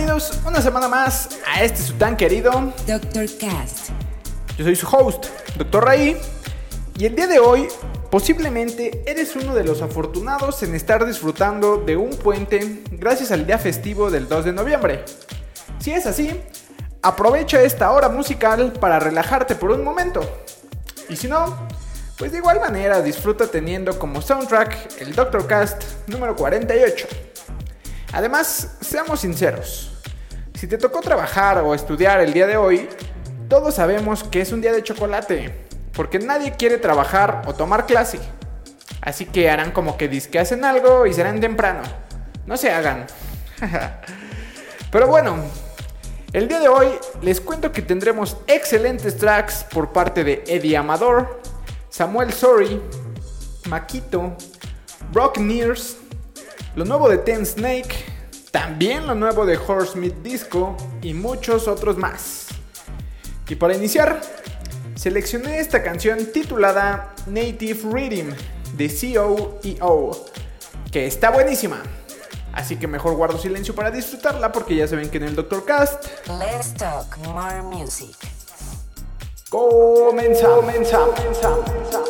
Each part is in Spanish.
Bienvenidos una semana más a este su tan querido. Dr. Cast. Yo soy su host, Dr. Ray, y el día de hoy posiblemente eres uno de los afortunados en estar disfrutando de un puente gracias al día festivo del 2 de noviembre. Si es así, aprovecha esta hora musical para relajarte por un momento. Y si no, pues de igual manera disfruta teniendo como soundtrack el Dr. Cast número 48. Además, seamos sinceros, si te tocó trabajar o estudiar el día de hoy, todos sabemos que es un día de chocolate, porque nadie quiere trabajar o tomar clase. Así que harán como que disque hacen algo y serán temprano. No se hagan. Pero bueno, el día de hoy les cuento que tendremos excelentes tracks por parte de Eddie Amador, Samuel Sorry, Maquito, Rock Nears, lo nuevo de Ten Snake, también lo nuevo de Horsemeat Disco y muchos otros más. Y para iniciar, seleccioné esta canción titulada Native Rhythm de COEO, que está buenísima. Así que mejor guardo silencio para disfrutarla porque ya saben que en el Doctor Cast Let's talk more music. comenzamos. comenzamos. I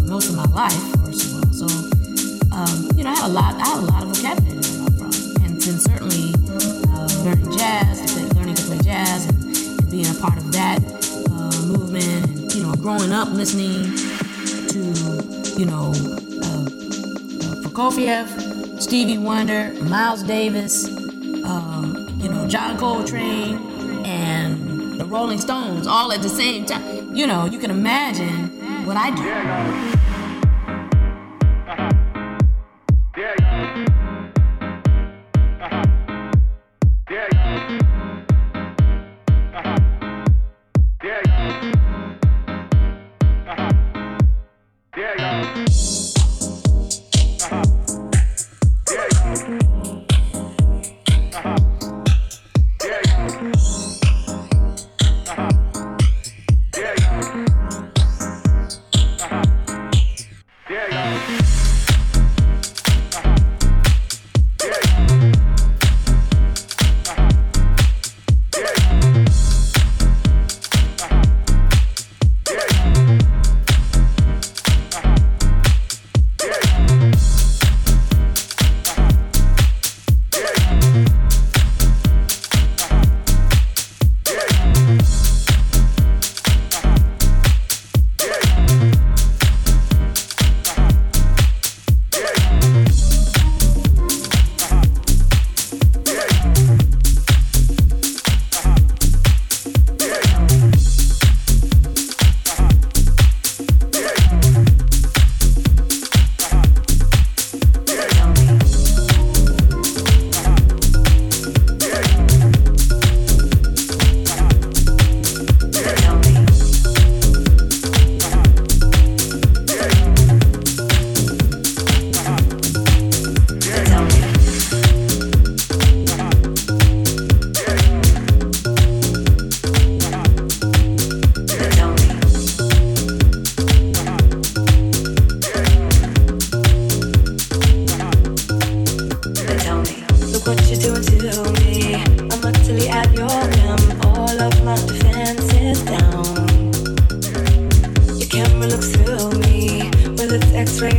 most of my life, first of all. So, um, you know, I had a lot, I had a lot of vocabulary to from, and then certainly uh, learning jazz, learning to play jazz, and, and being a part of that uh, movement, and you know, growing up listening to, you know, uh, uh, Prokofiev, Stevie Wonder, Miles Davis, um, you know, John Coltrane, and the Rolling Stones all at the same time. You know, you can imagine what I do.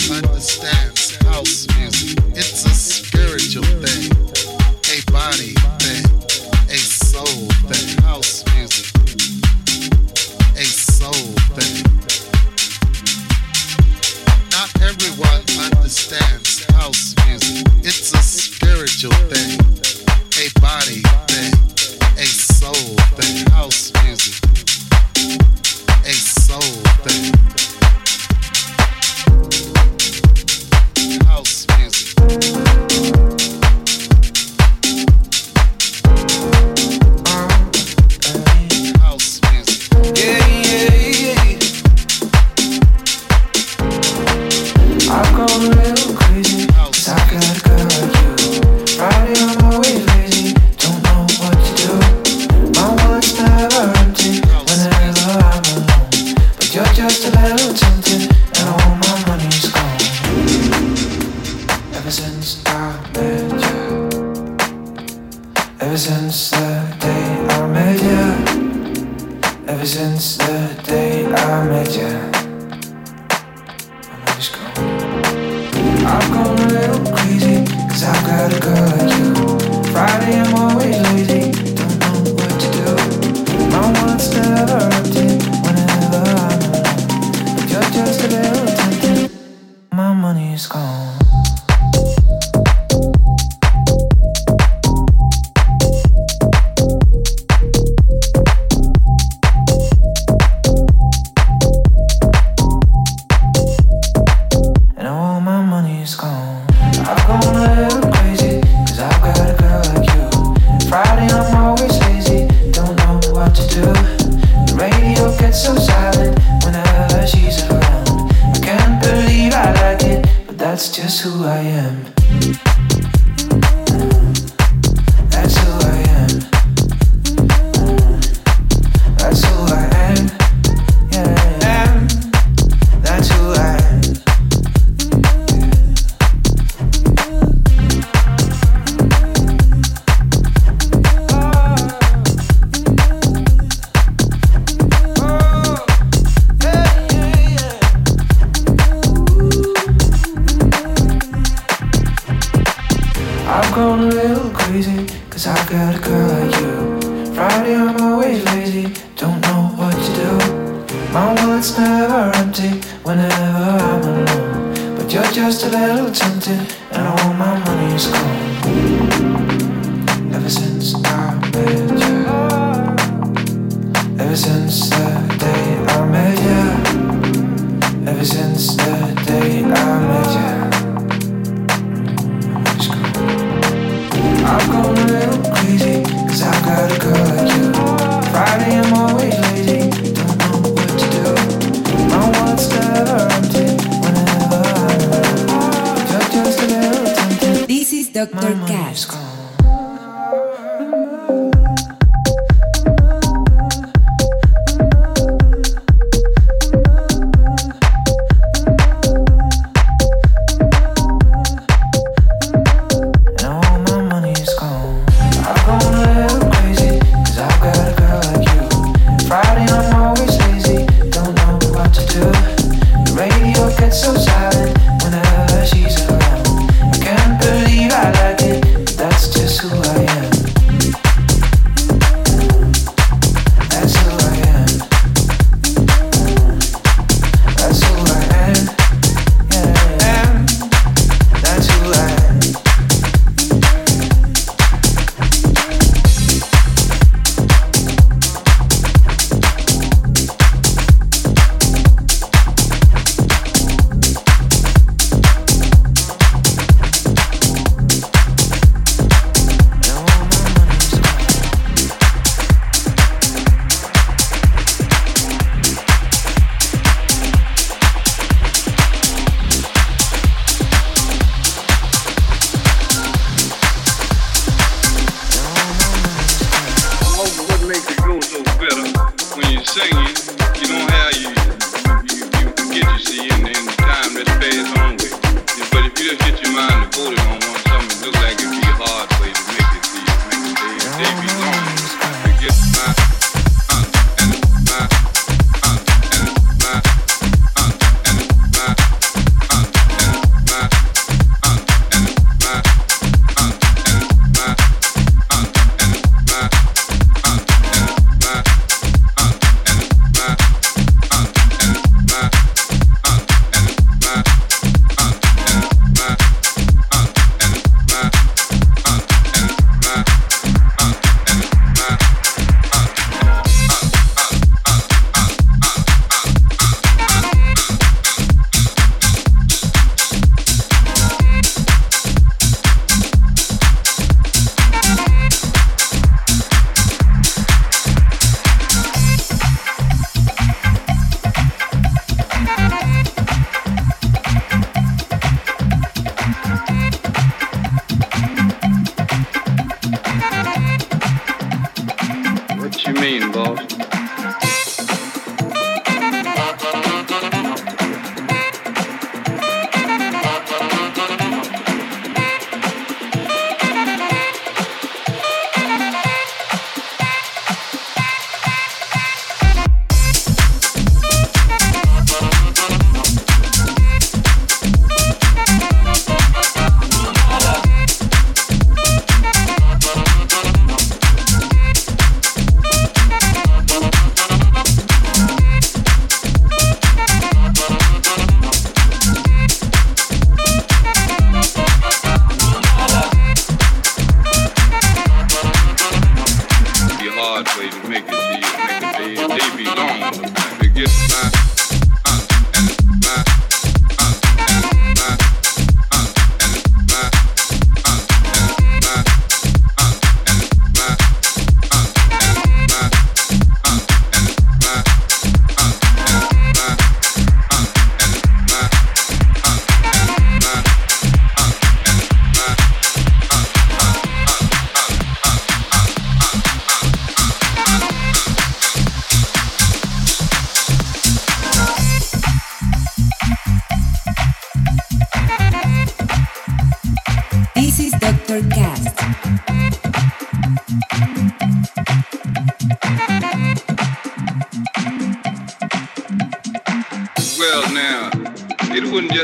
understand.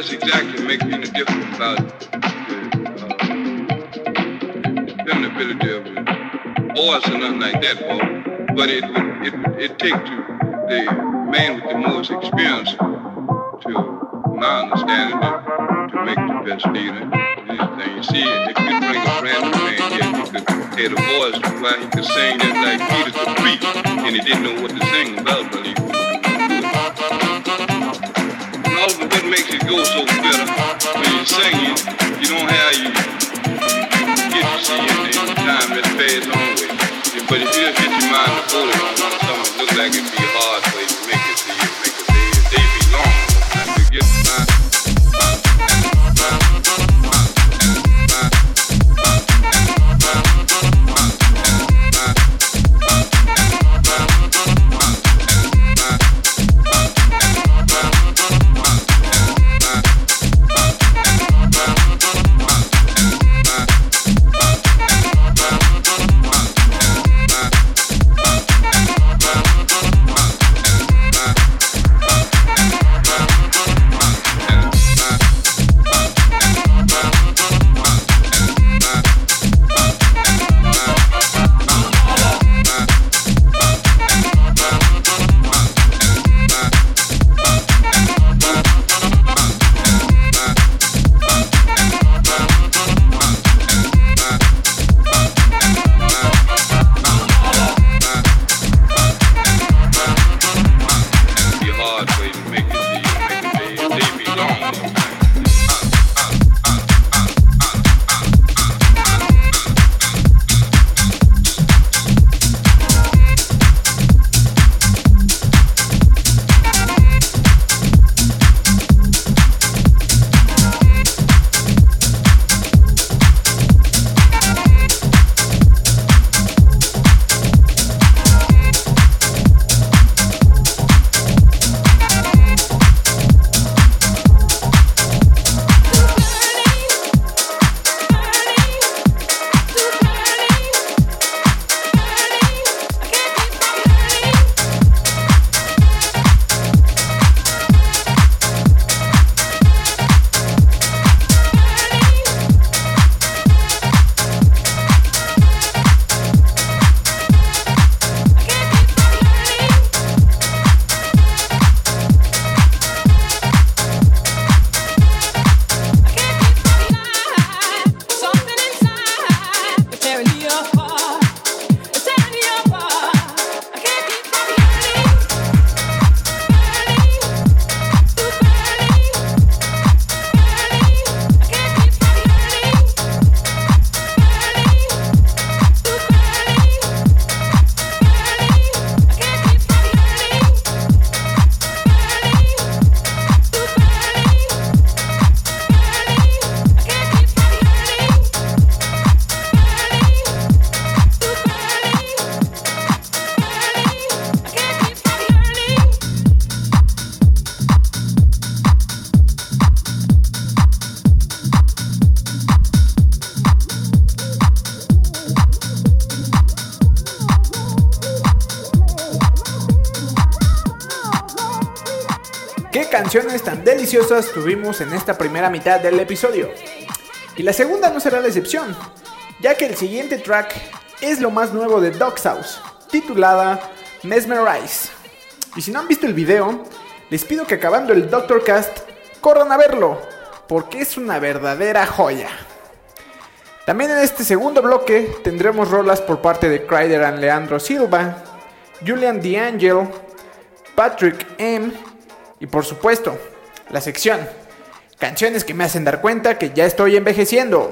Just exactly make any difference about the, uh, the dependability of the voice or nothing like that, Paul. But it would it, it take to the man with the most experience, to my understanding, to, to make the best leader. Anything you see, if you bring a brand new man here, he could have a voice where he could sing just like Peter could preach, and he didn't know what to sing about, but he could do it. And also, what makes it go so better when you sing it, you don't have you get to see it in time that passed on with. But if you just get your mind to it on something, it looks like it'd be hard for you to make it see it, make it they, they be long. You get the. Tan deliciosas tuvimos en esta primera mitad del episodio? Y la segunda no será la excepción, ya que el siguiente track es lo más nuevo de Dog's House, titulada Mesmerize. Y si no han visto el video, les pido que acabando el Doctor Cast, corran a verlo, porque es una verdadera joya. También en este segundo bloque tendremos rolas por parte de Kryder and Leandro Silva, Julian D'Angelo, Patrick M. Y por supuesto, la sección, canciones que me hacen dar cuenta que ya estoy envejeciendo.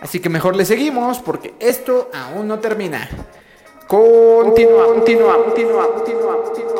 Así que mejor le seguimos porque esto aún no termina. Continúa, continúa, continúa, continúa, continúa.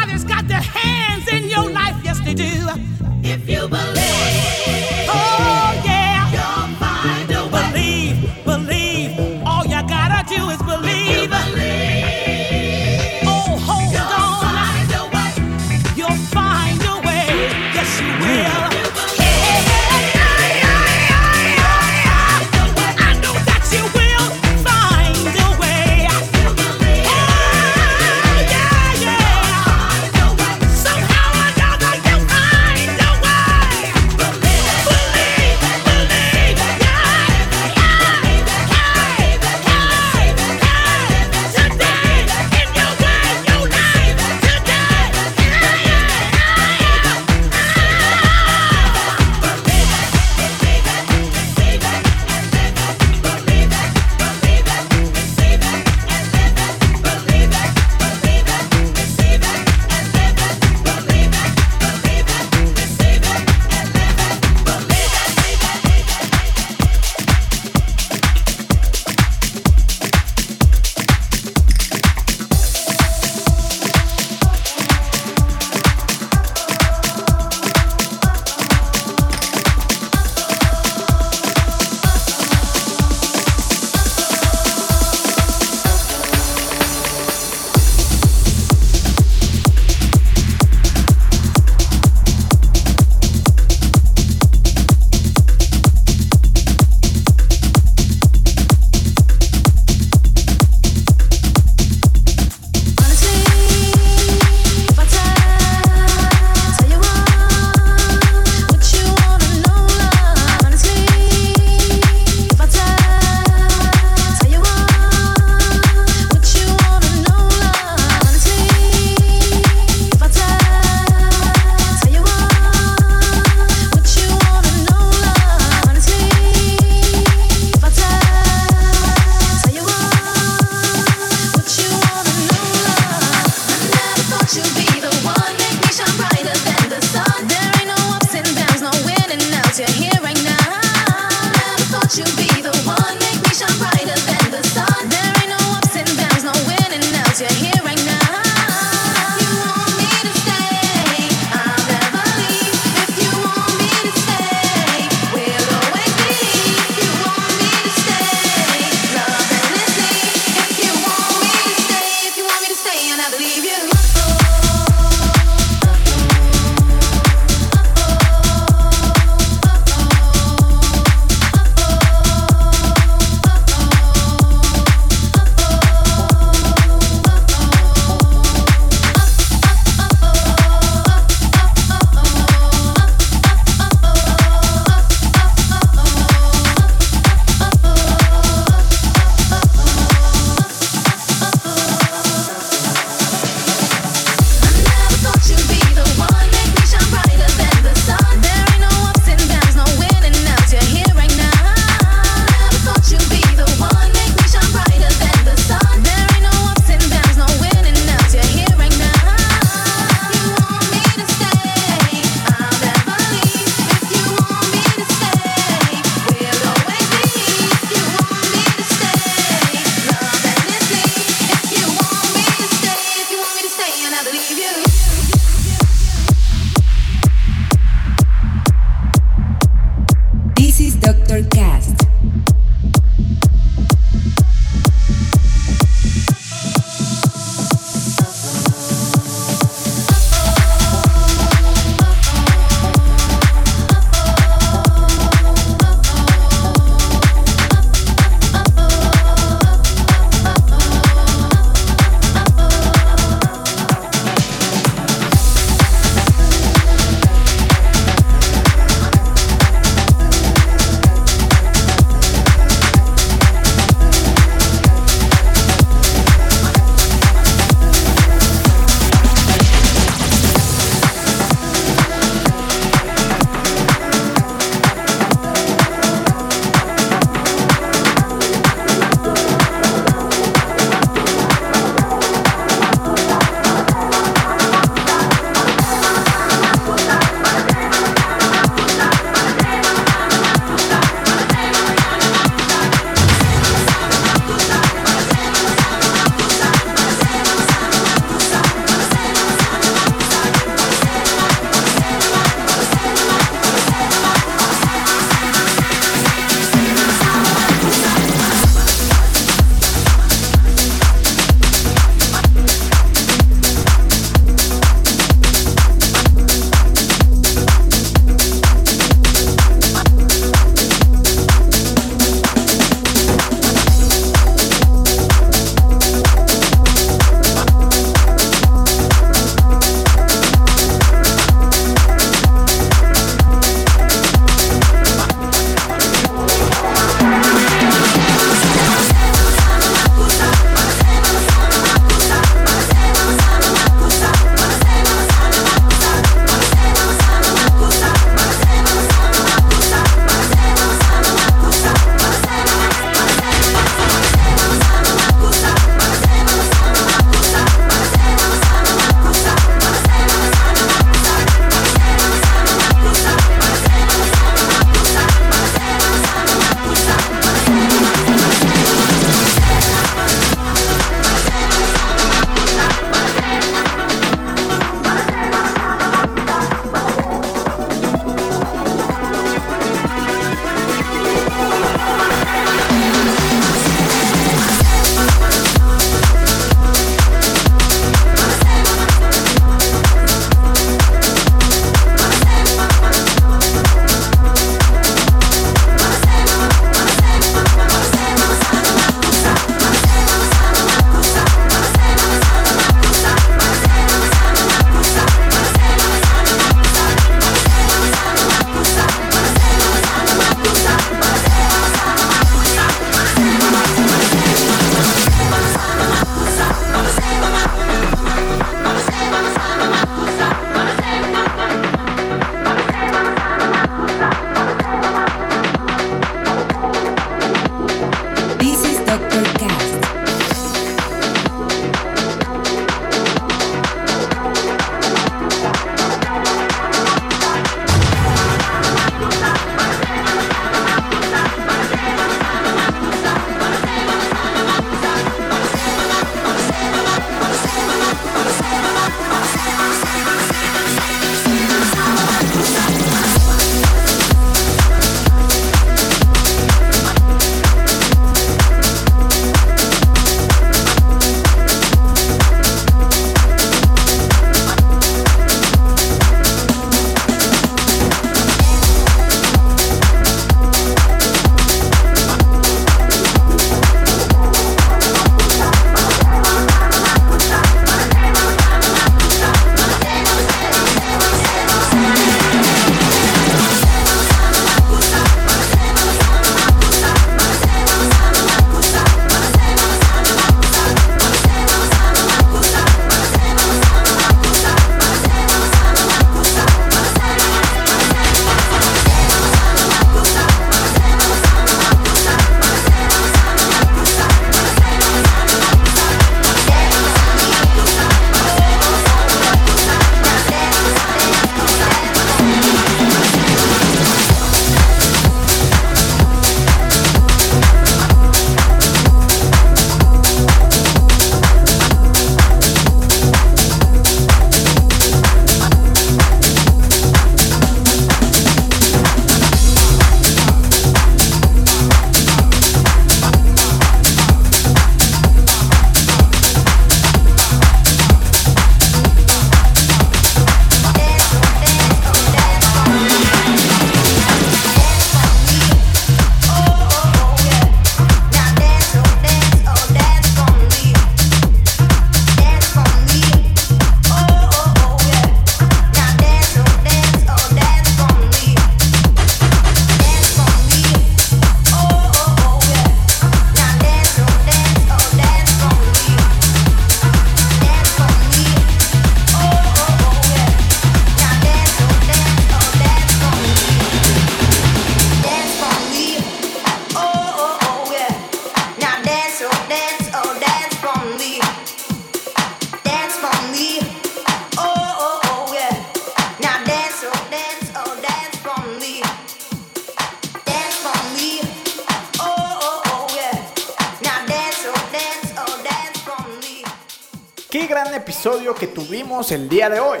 El día de hoy.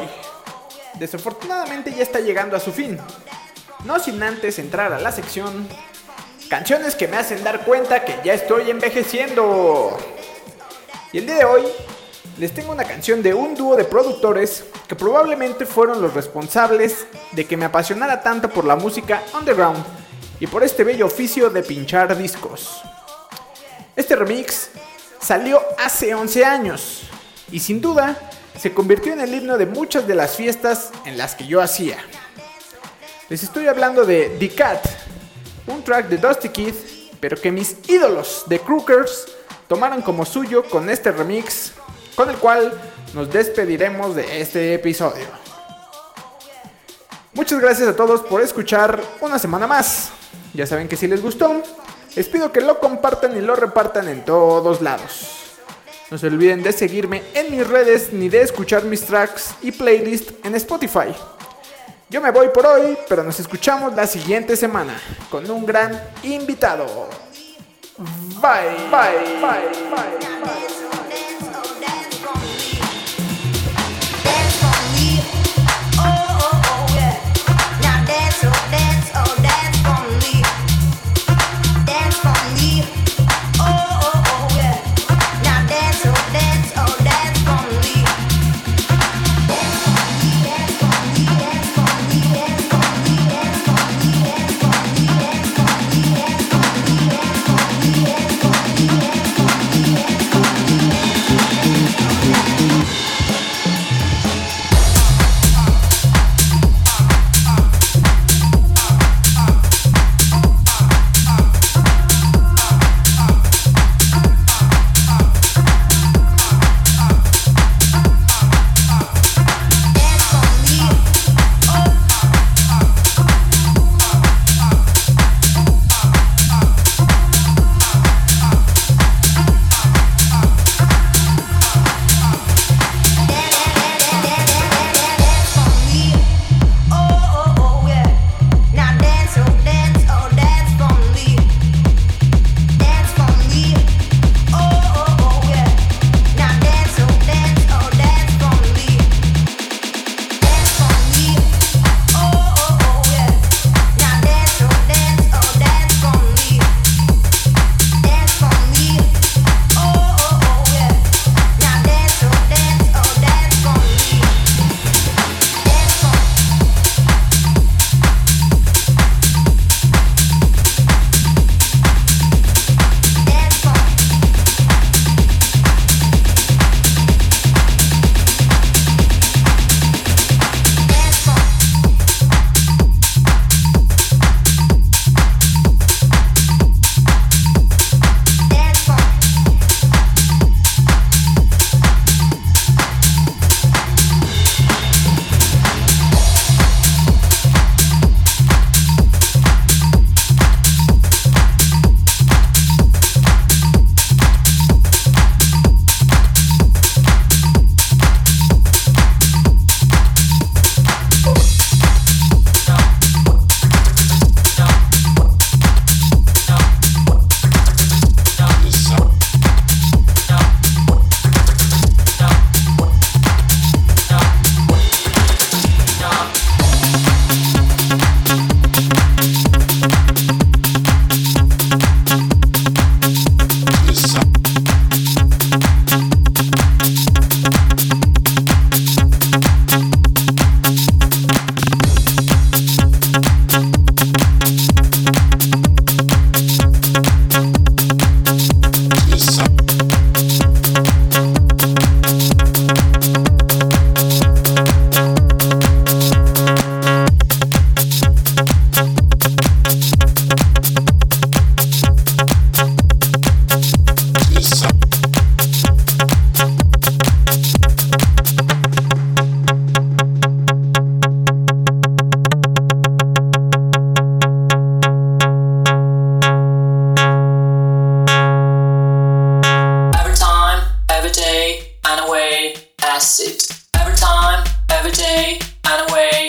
Desafortunadamente ya está llegando a su fin. No sin antes entrar a la sección Canciones que me hacen dar cuenta que ya estoy envejeciendo. Y el día de hoy les tengo una canción de un dúo de productores que probablemente fueron los responsables de que me apasionara tanto por la música underground y por este bello oficio de pinchar discos. Este remix salió hace 11 años y sin duda se convirtió en el himno de muchas de las fiestas en las que yo hacía. Les estoy hablando de The Cat, un track de Dusty Kid, pero que mis ídolos de Crookers tomaron como suyo con este remix, con el cual nos despediremos de este episodio. Muchas gracias a todos por escuchar una semana más. Ya saben que si les gustó, les pido que lo compartan y lo repartan en todos lados. No se olviden de seguirme en mis redes ni de escuchar mis tracks y playlist en Spotify. Yo me voy por hoy, pero nos escuchamos la siguiente semana con un gran invitado. Bye, bye, bye, bye, bye. Acid. Every time, every day, and away,